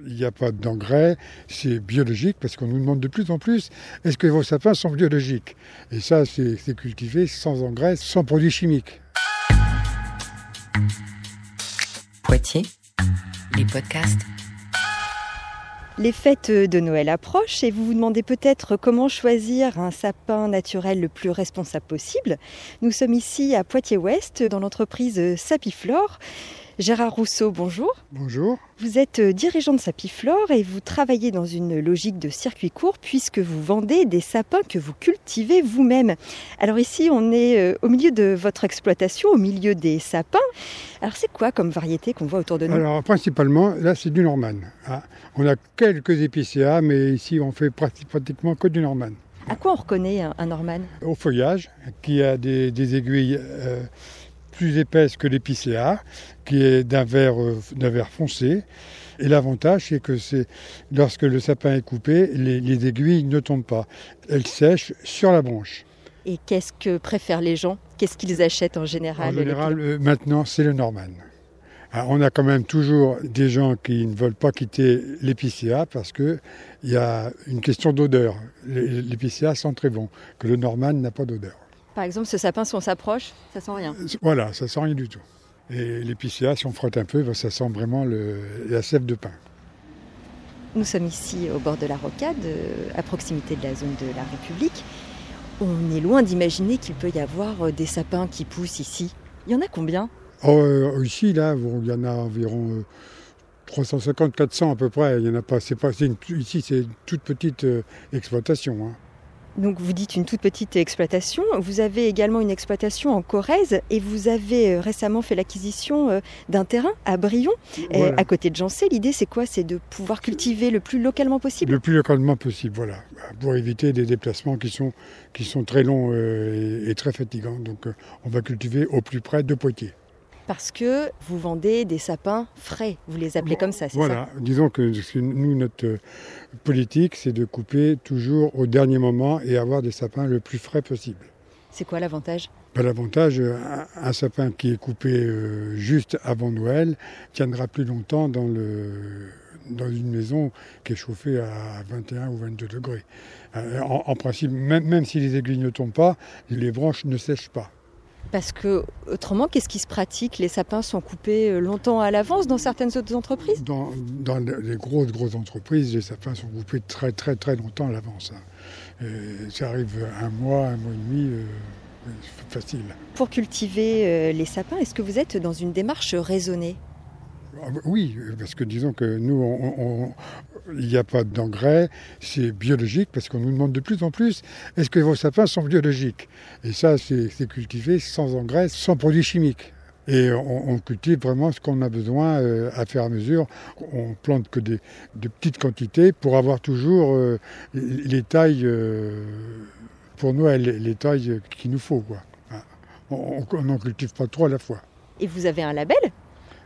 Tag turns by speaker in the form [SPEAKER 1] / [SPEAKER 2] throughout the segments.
[SPEAKER 1] Il n'y a pas d'engrais, c'est biologique parce qu'on nous demande de plus en plus est-ce que vos sapins sont biologiques? Et ça, c'est cultivé sans engrais, sans produits chimiques.
[SPEAKER 2] Poitiers, les podcasts.
[SPEAKER 3] Les fêtes de Noël approchent et vous vous demandez peut-être comment choisir un sapin naturel le plus responsable possible. Nous sommes ici à Poitiers-Ouest dans l'entreprise Sapiflore. Gérard Rousseau, bonjour.
[SPEAKER 1] Bonjour.
[SPEAKER 3] Vous êtes euh, dirigeant de Sapiflore et vous travaillez dans une logique de circuit court puisque vous vendez des sapins que vous cultivez vous-même. Alors ici, on est euh, au milieu de votre exploitation, au milieu des sapins. Alors c'est quoi comme variété qu'on voit autour de nous?
[SPEAKER 1] Alors principalement, là c'est du Norman. Hein. On a quelques épicéas, mais ici on fait pratiquement que du Norman.
[SPEAKER 3] À quoi on reconnaît un Norman?
[SPEAKER 1] Au feuillage, qui a des, aiguilles... Euh, plus épaisse que l'épicéa, qui est d'un vert, euh, vert foncé. Et l'avantage, c'est que c'est lorsque le sapin est coupé, les, aiguilles ne tombent pas. Elles sèchent sur la branche.
[SPEAKER 3] Et qu'est-ce que préfèrent les gens? Qu'est-ce qu'ils achètent en général?
[SPEAKER 1] En général, euh, maintenant, c'est le Norman. Ah, on a quand même toujours des gens qui ne veulent pas quitter l'épicéa parce qu'il y a une question d'odeur. L'épicéa sent très bon, que le Norman n'a pas d'odeur.
[SPEAKER 3] Par exemple, ce sapin, si on s'approche, ça sent rien.
[SPEAKER 1] Voilà, ça sent rien du tout. Et l'épicéa, si on frotte un peu, ben, ça sent vraiment la sève de pain.
[SPEAKER 3] Nous sommes ici au bord de la rocade, euh, à proximité de la zone de la République. On est loin d'imaginer qu'il peut y avoir euh, des sapins qui poussent ici. Il y en a combien?
[SPEAKER 1] Oh, euh, Ici, là, il y en a environ 350-400 à peu près. Il y en a pas. Pas ici, c'est une toute petite exploitation. Hein.
[SPEAKER 3] Donc vous dites une toute petite exploitation. Vous avez également une exploitation en Corrèze et vous avez euh, récemment fait l'acquisition euh, d'un terrain à Brion, euh, à côté de Jancé. L'idée c'est quoi? C'est de pouvoir cultiver le plus localement possible?
[SPEAKER 1] Le plus localement possible, voilà. Pour éviter des déplacements qui sont, qui sont très longs et, très fatigants. Donc on va cultiver au plus près de Poitiers
[SPEAKER 3] parce que vous vendez des sapins frais. Vous les appelez comme ça, c'est
[SPEAKER 1] ça Voilà, disons que nous, notre politique, c'est de couper toujours au dernier moment et avoir des sapins le plus frais possible.
[SPEAKER 3] C'est quoi l'avantage?
[SPEAKER 1] Ben, L'avantage, un, sapin qui est coupé euh, juste avant Noël tiendra plus longtemps dans, le, dans une maison qui est chauffée à 21 ou 22 degrés. Euh, en, principe, même, même si les aiguilles ne tombent pas, les branches ne sèchent pas.
[SPEAKER 3] Parce que autrement, qu'est-ce qui se pratique? Les sapins sont coupés euh, longtemps à l'avance dans certaines autres entreprises?
[SPEAKER 1] Dans, les grosses, grosses entreprises, les sapins sont coupés très, très, très longtemps à l'avance. Hein. Ça arrive un mois, un mois et demi. Euh, c'est facile.
[SPEAKER 3] Pour cultiver euh, les sapins, est-ce que vous êtes dans une démarche raisonnée?
[SPEAKER 1] Oui, parce que disons que nous, il n'y a pas d'engrais, c'est biologique, parce qu'on nous demande de plus en plus, est-ce que vos sapins sont biologiques? Et ça, c'est cultivé sans engrais, sans produits chimiques. Et on, cultive vraiment ce qu'on a besoin euh, à faire à mesure. On plante que des, de petites quantités pour avoir toujours euh, les tailles, euh, pour nous, les, tailles qu'il nous faut. On n'en cultive pas trop à la fois.
[SPEAKER 3] Et vous avez un label?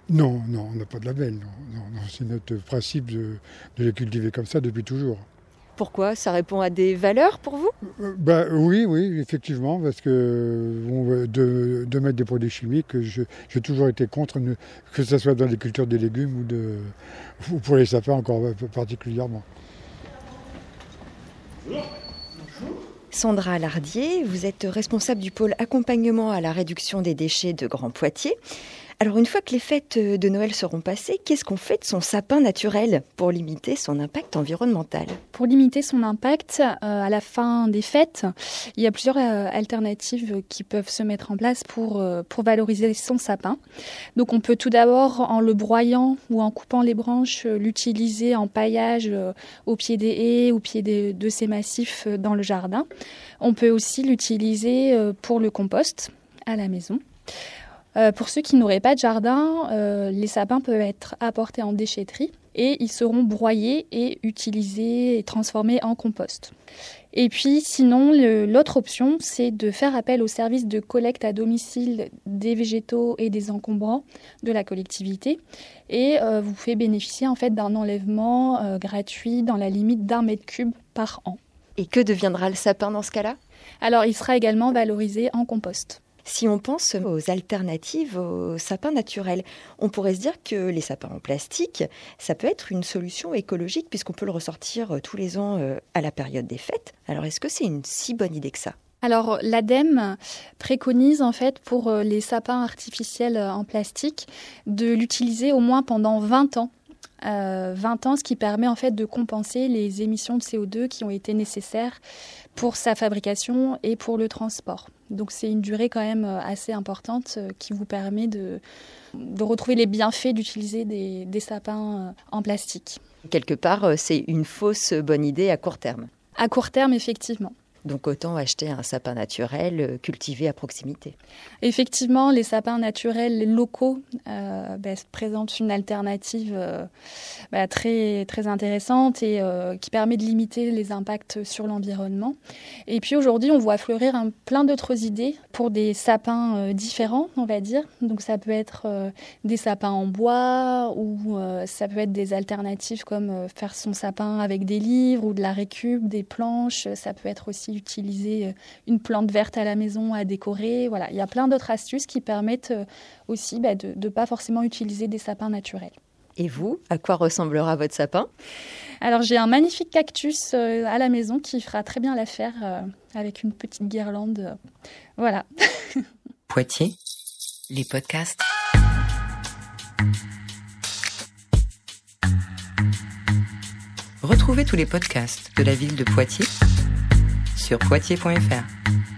[SPEAKER 1] Non, non, on n'a pas de label. Non. c'est notre principe de, les cultiver comme ça depuis toujours.
[SPEAKER 3] Pourquoi? Ça répond à des valeurs pour vous?
[SPEAKER 1] Euh, bah, Oui, oui, effectivement, parce que de, mettre des produits chimiques, j'ai toujours été contre, que ce soit dans les cultures des légumes ou, de, ou pour les sapins encore particulièrement.
[SPEAKER 3] Sandra Lardier, vous êtes responsable du pôle accompagnement à la réduction des déchets de Grand Poitiers. Alors une fois que les fêtes de Noël seront passées, qu'est-ce qu'on fait de son sapin naturel pour limiter son impact environnemental?
[SPEAKER 4] Pour limiter son impact euh, à la fin des fêtes, il y a plusieurs euh, alternatives qui peuvent se mettre en place pour, euh, pour valoriser son sapin. Donc on peut tout d'abord en le broyant ou en coupant les branches l'utiliser en paillage au pied des haies, au pied de ces massifs dans le jardin. On peut aussi l'utiliser pour le compost à la maison. Euh, pour ceux qui n'auraient pas de jardin, euh, les sapins peuvent être apportés en déchetterie et ils seront broyés et utilisés et transformés en compost. Et puis sinon, l'autre option, c'est de faire appel au service de collecte à domicile des végétaux et des encombrants de la collectivité. Et euh, vous pouvez bénéficier en fait d'un enlèvement gratuit dans la limite d'un mètre cube par an.
[SPEAKER 3] Et que deviendra le sapin dans ce cas-là?
[SPEAKER 4] Alors il sera également valorisé en compost.
[SPEAKER 3] Si on pense aux alternatives aux sapins naturels, on pourrait se dire que les sapins en plastique, ça peut être une solution écologique puisqu'on peut le ressortir tous les ans à la période des fêtes. Alors est-ce que c'est une si bonne idée que ça?
[SPEAKER 4] Alors l'ADEME préconise en fait pour les sapins artificiels en plastique de l'utiliser au moins pendant 20 ans 20 euh, ans, ce qui permet en fait de compenser les émissions de CO2 qui ont été nécessaires pour sa fabrication et pour le transport. Donc c'est une durée quand même euh, assez importante euh, qui vous permet de, de retrouver les bienfaits d'utiliser des, des sapins en plastique.
[SPEAKER 3] Quelque part, c'est une fausse bonne idée à court terme.
[SPEAKER 4] À court terme, effectivement.
[SPEAKER 3] Donc autant acheter un sapin naturel euh, cultivé à proximité.
[SPEAKER 4] Effectivement, les sapins naturels locaux euh, ben, présentent une alternative euh, très, très intéressante et qui permet de limiter les impacts sur l'environnement. Et puis aujourd'hui, on voit fleurir un, plein d'autres idées pour des sapins différents, on va dire. Donc ça peut être des sapins en bois ou ça peut être des alternatives comme faire son sapin avec des livres ou de la récup, des planches. Ça peut être aussi utiliser euh, une plante verte à la maison à décorer. Voilà, il y a plein d'autres astuces qui permettent euh, aussi bah, de ne pas forcément utiliser des sapins naturels.
[SPEAKER 3] Et vous, à quoi ressemblera votre sapin?
[SPEAKER 4] Alors j'ai un magnifique cactus euh, à la maison qui fera très bien l'affaire avec une petite guirlande. Voilà.
[SPEAKER 2] Poitiers, les podcasts. Retrouvez tous les podcasts de la ville de Poitiers sur poitiers.fr.